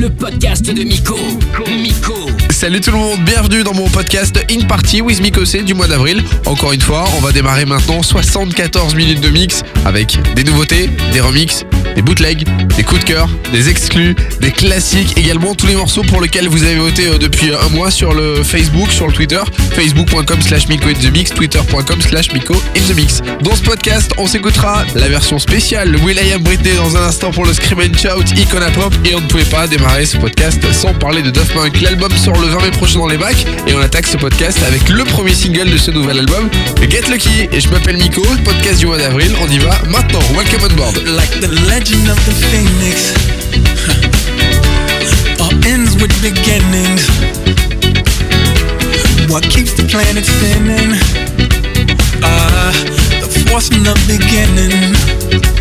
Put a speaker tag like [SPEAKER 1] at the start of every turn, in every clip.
[SPEAKER 1] le podcast de Miko. Miko.
[SPEAKER 2] Salut tout le monde, bienvenue dans mon podcast In Party with Miko C du mois d'avril. Encore une fois, on va démarrer maintenant 74 minutes de mix avec des nouveautés, des remixes, des bootlegs, des coups de cœur, des exclus, des classiques, également tous les morceaux pour lesquels vous avez voté euh, depuis euh, un mois sur le Facebook, sur le Twitter, facebook.com slash Miko in the Mix, twitter.com slash Miko in the Mix. Dans ce podcast, on s'écoutera la version spéciale, Will I Am Britney dans un instant pour le Scream and Shout, Icona Pop, et on ne pouvait pas démarrer ce podcast sans parler de Duff Punk. L'album sort le 20 mai prochain dans les bacs et on attaque ce podcast avec le premier single de ce nouvel album, Get Lucky. Et je m'appelle Nico, podcast du mois d'avril. On y va maintenant. Welcome on board.
[SPEAKER 3] What keeps the planet spinning? Ah, the beginning.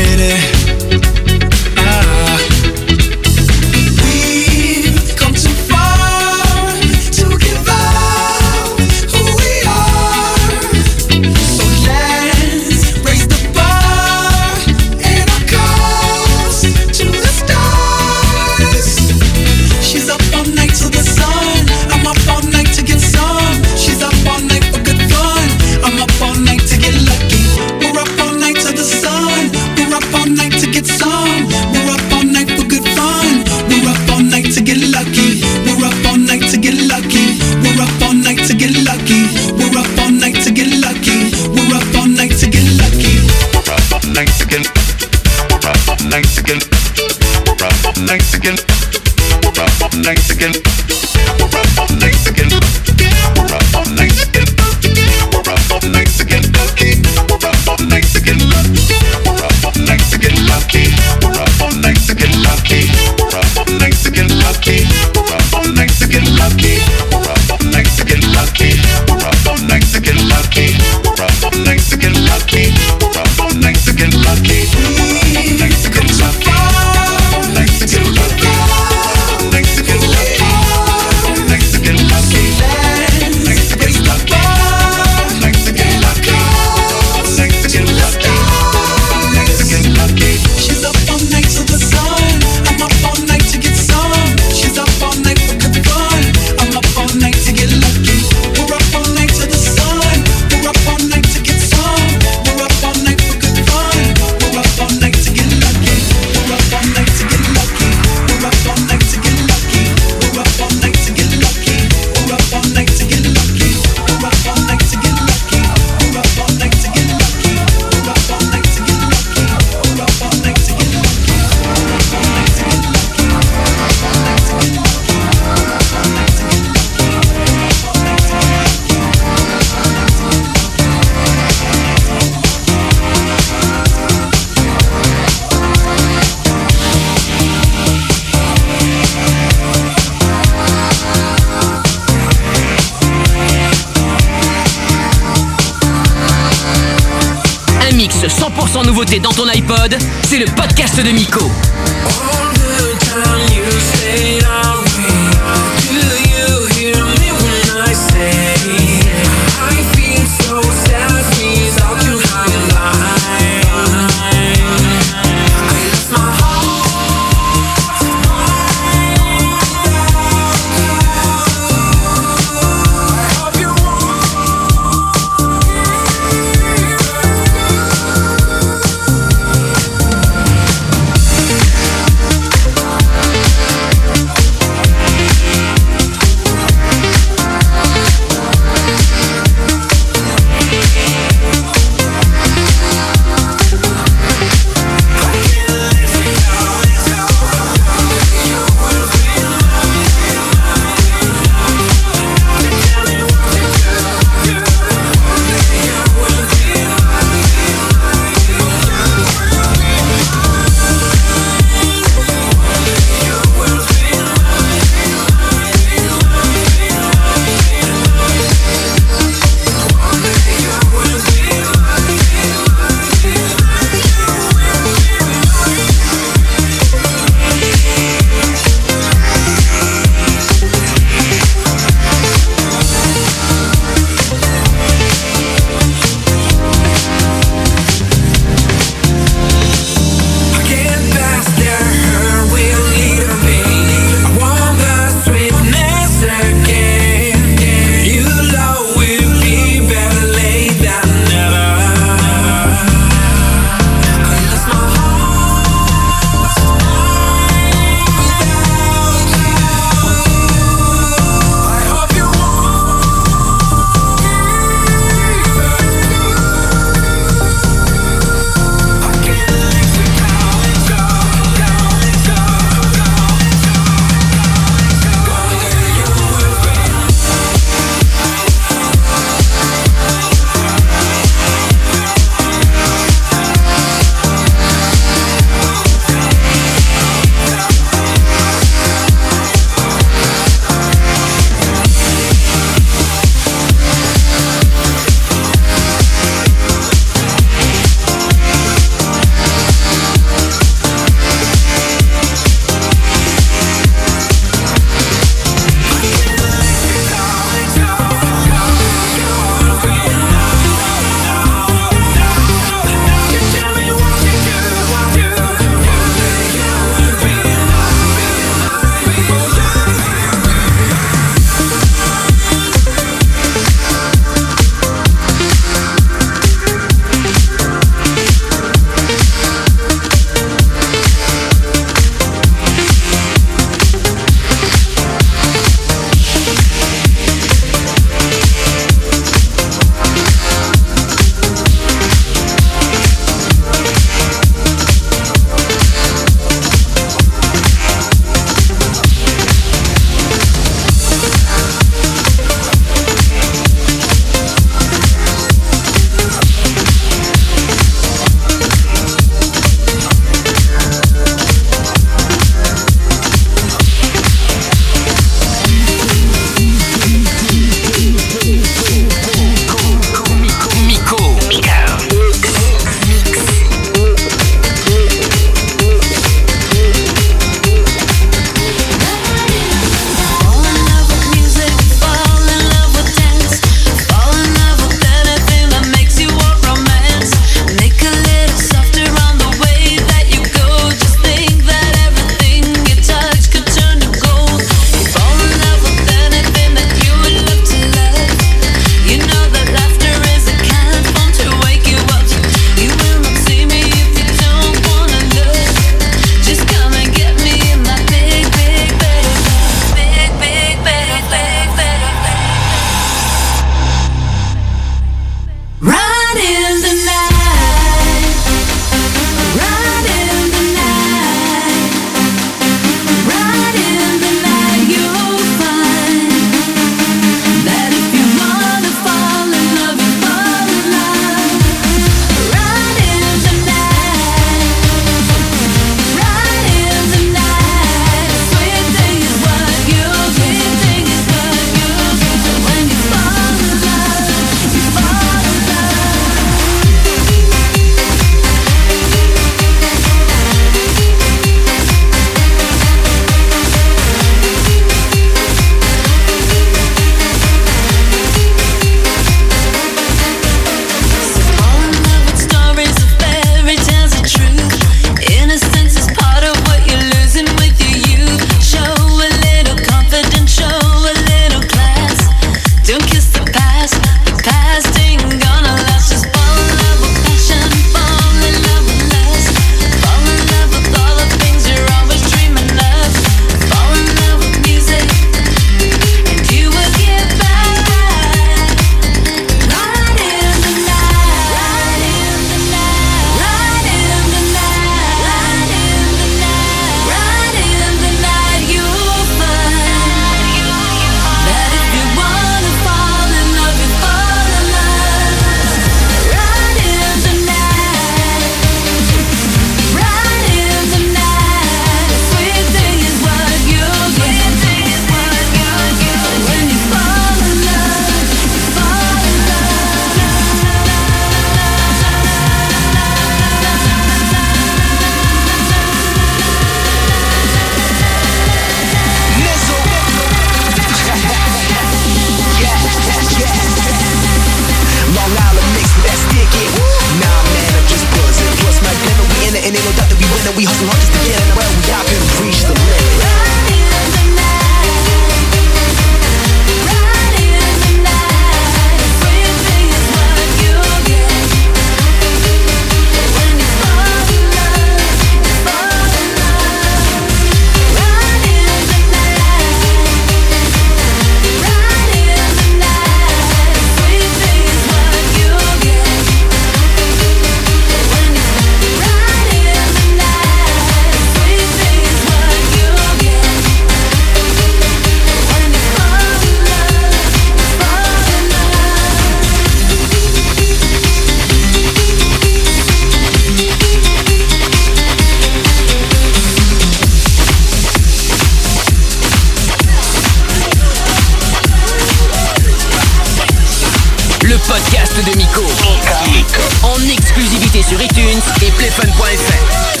[SPEAKER 1] Et playfun.fr.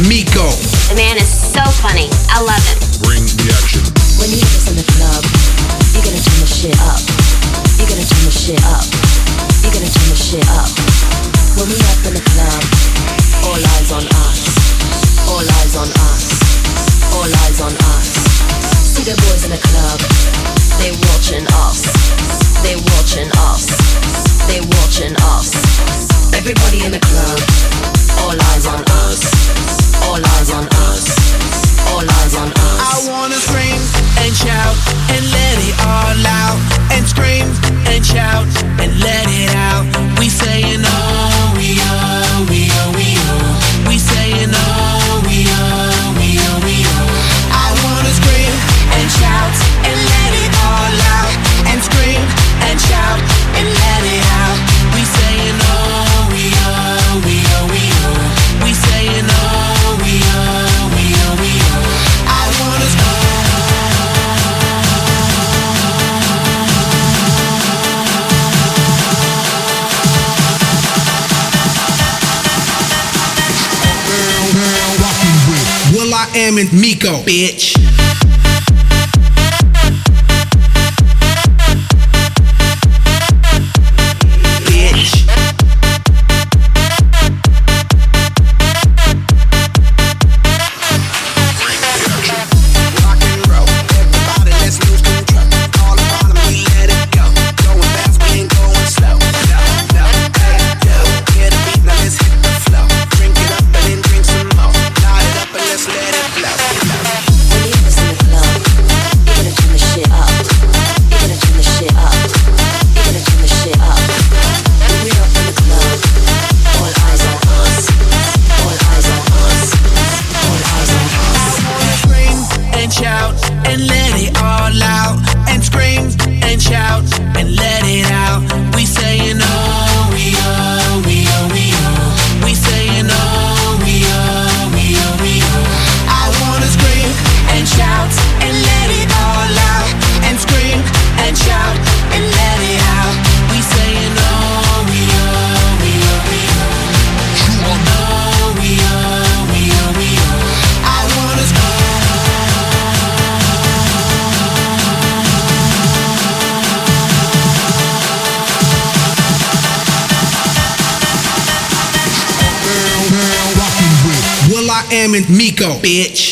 [SPEAKER 1] Miko.
[SPEAKER 4] Bitch.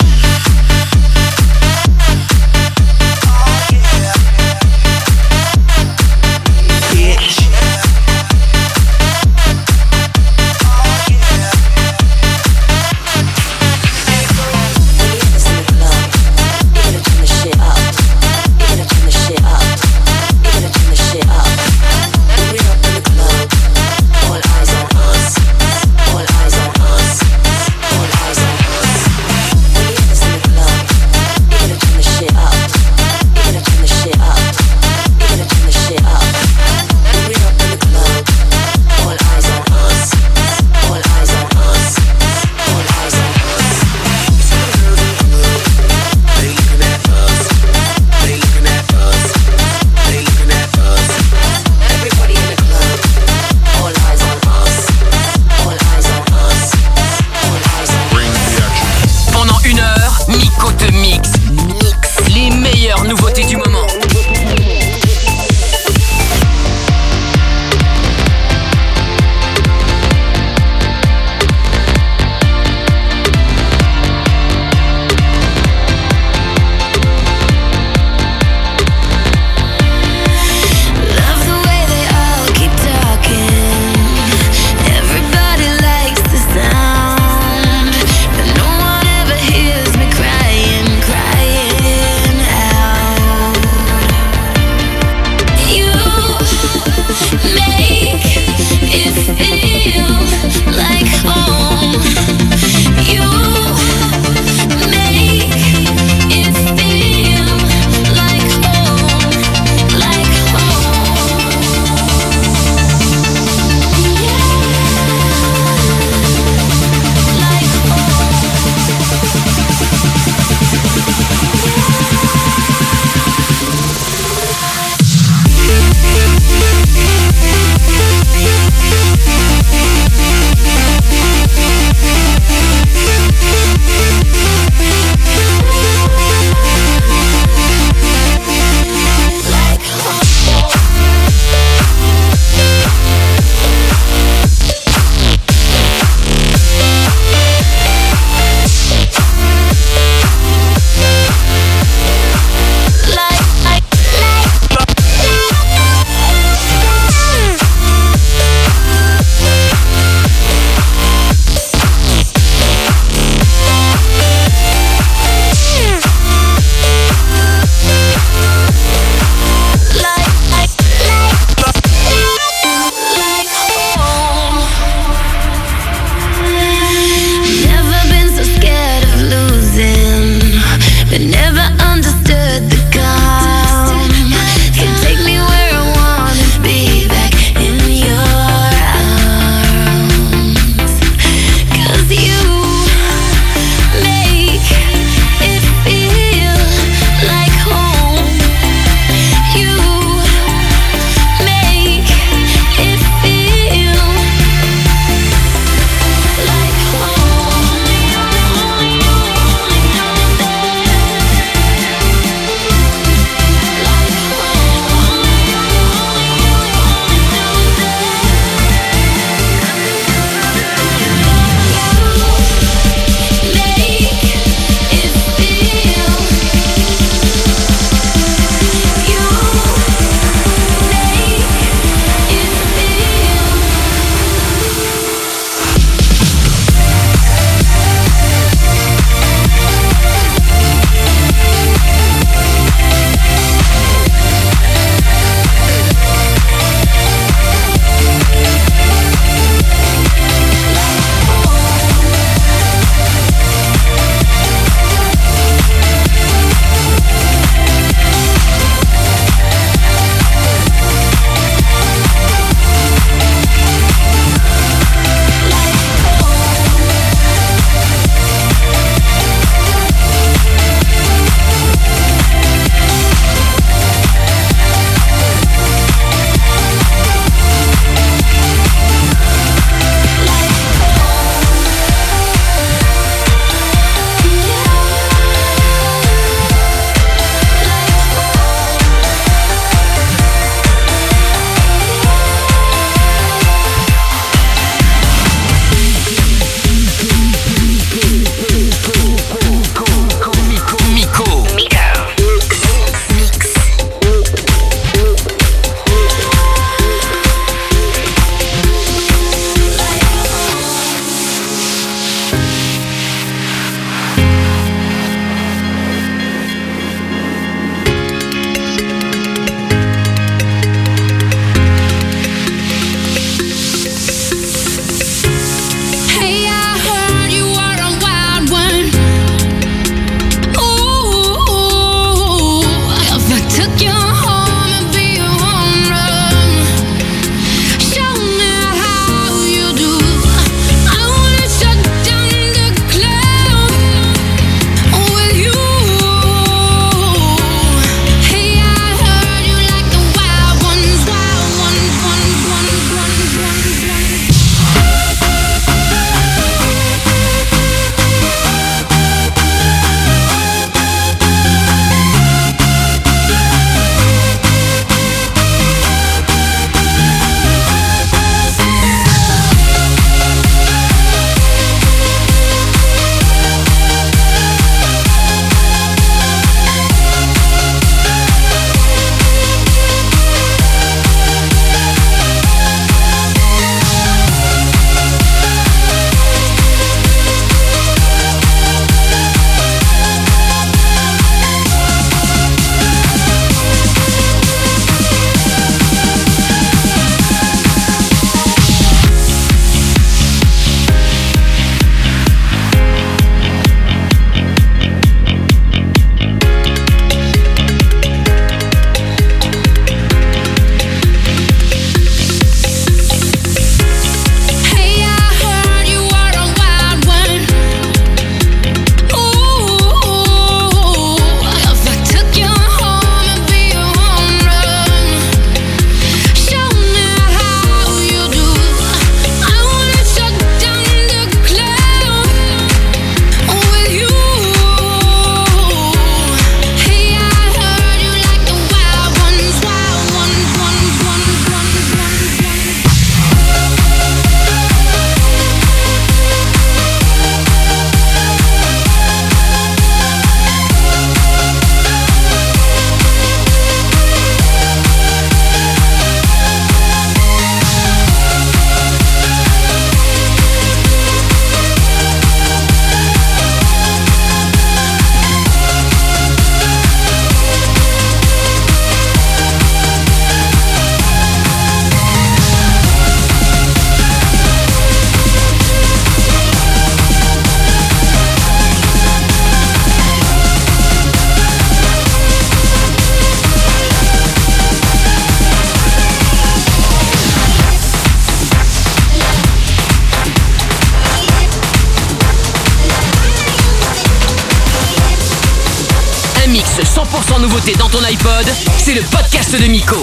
[SPEAKER 1] Nouveauté dans ton iPod, c'est le podcast de Miko.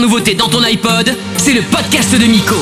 [SPEAKER 1] 100% nouveauté dans ton iPod, c'est le podcast de. Miko.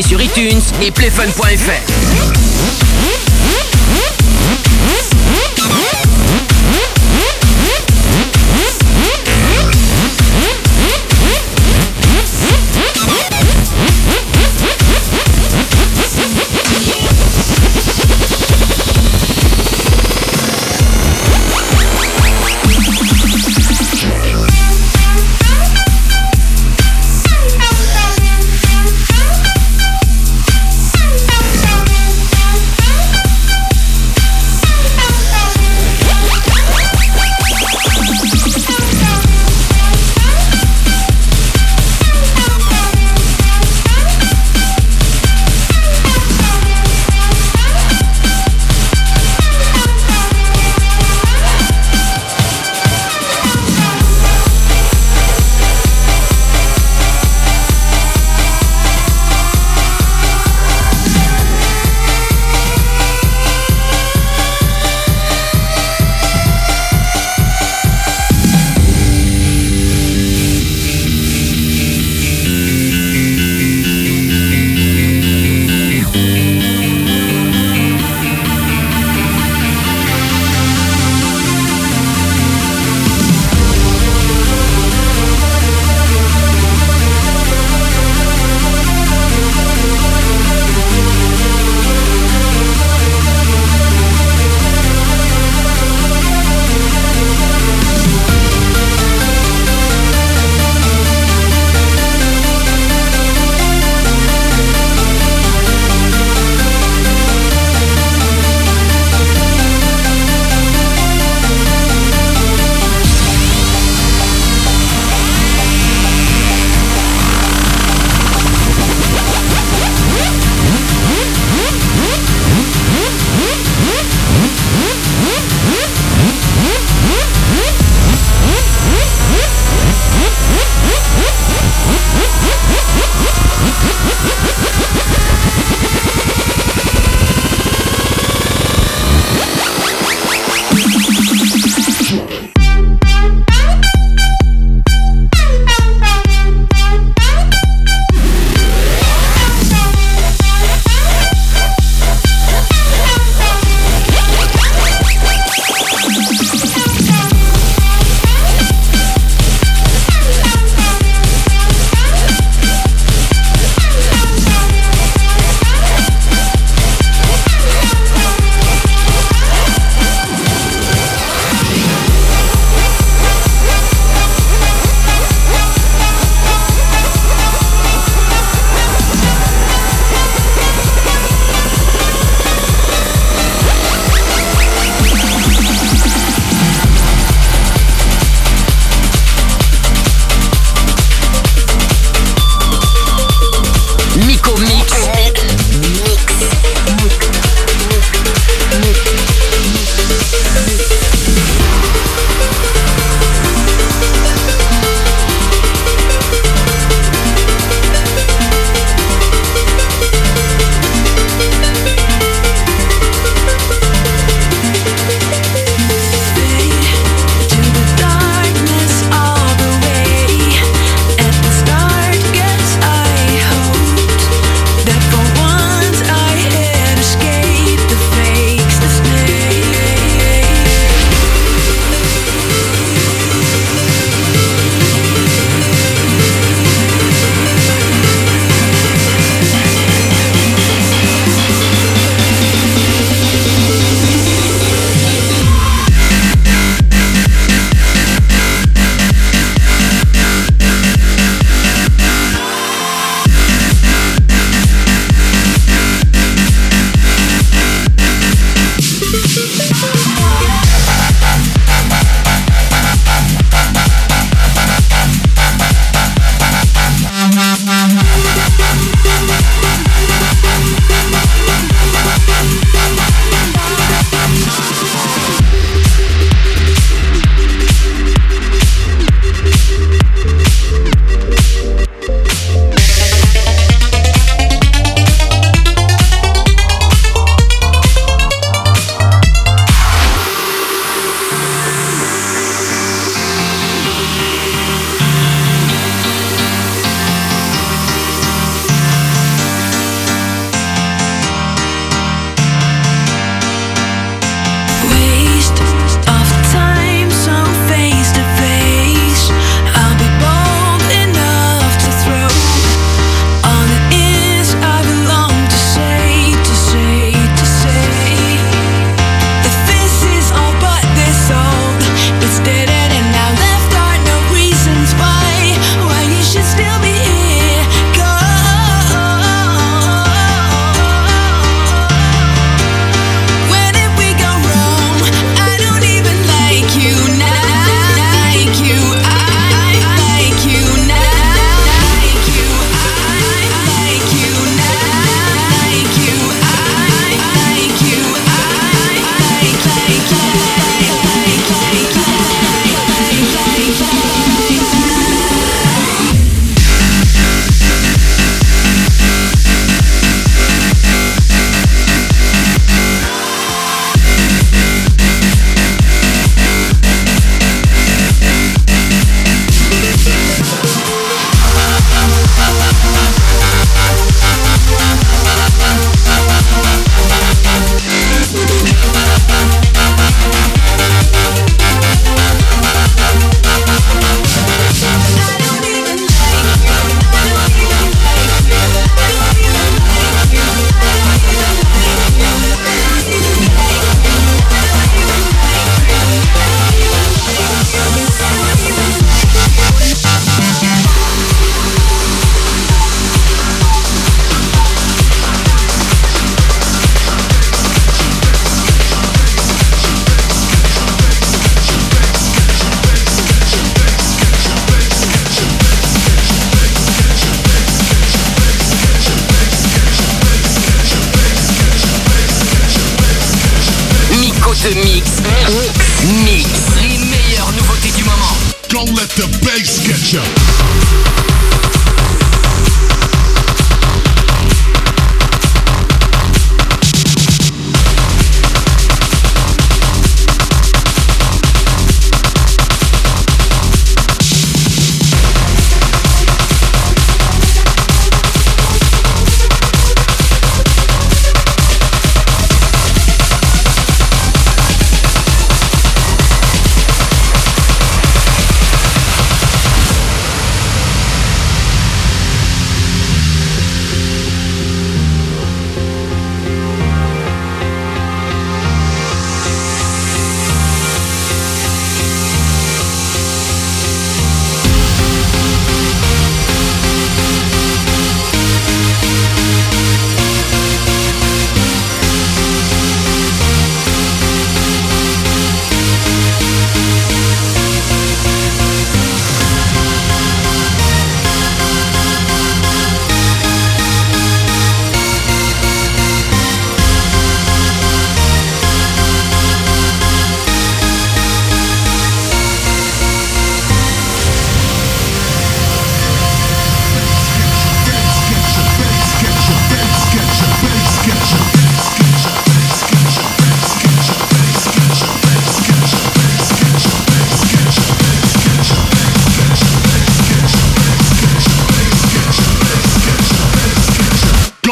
[SPEAKER 1] Sur iTunes et playfun.fr.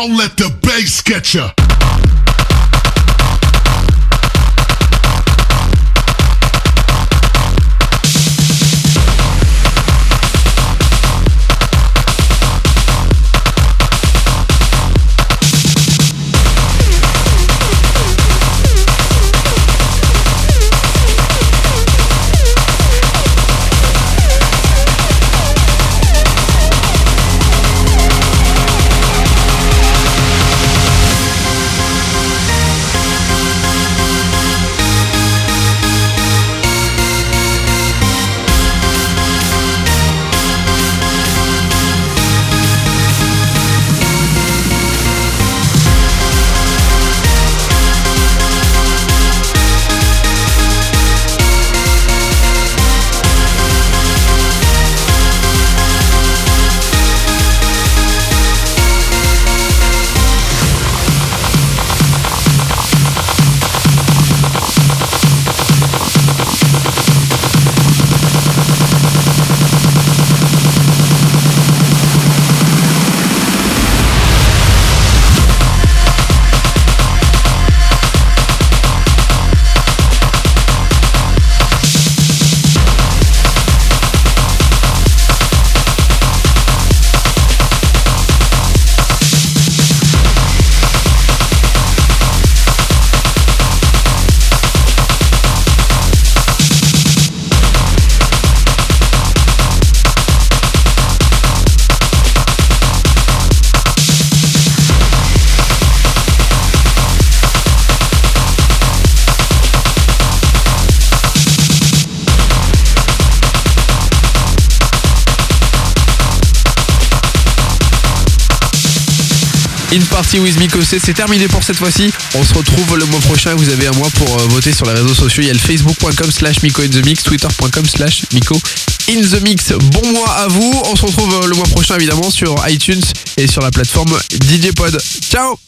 [SPEAKER 5] Don't let the bass get ya.
[SPEAKER 2] C'est terminé pour cette fois-ci. On se retrouve le mois prochain. Vous avez un mois pour euh, voter sur les réseaux sociaux. Il y a le facebook.com slash Miko in the mix, twitter.com slash Miko in the mix. Bon mois à vous. On se retrouve euh, le mois prochain évidemment sur iTunes et sur la plateforme DJ Pod. Ciao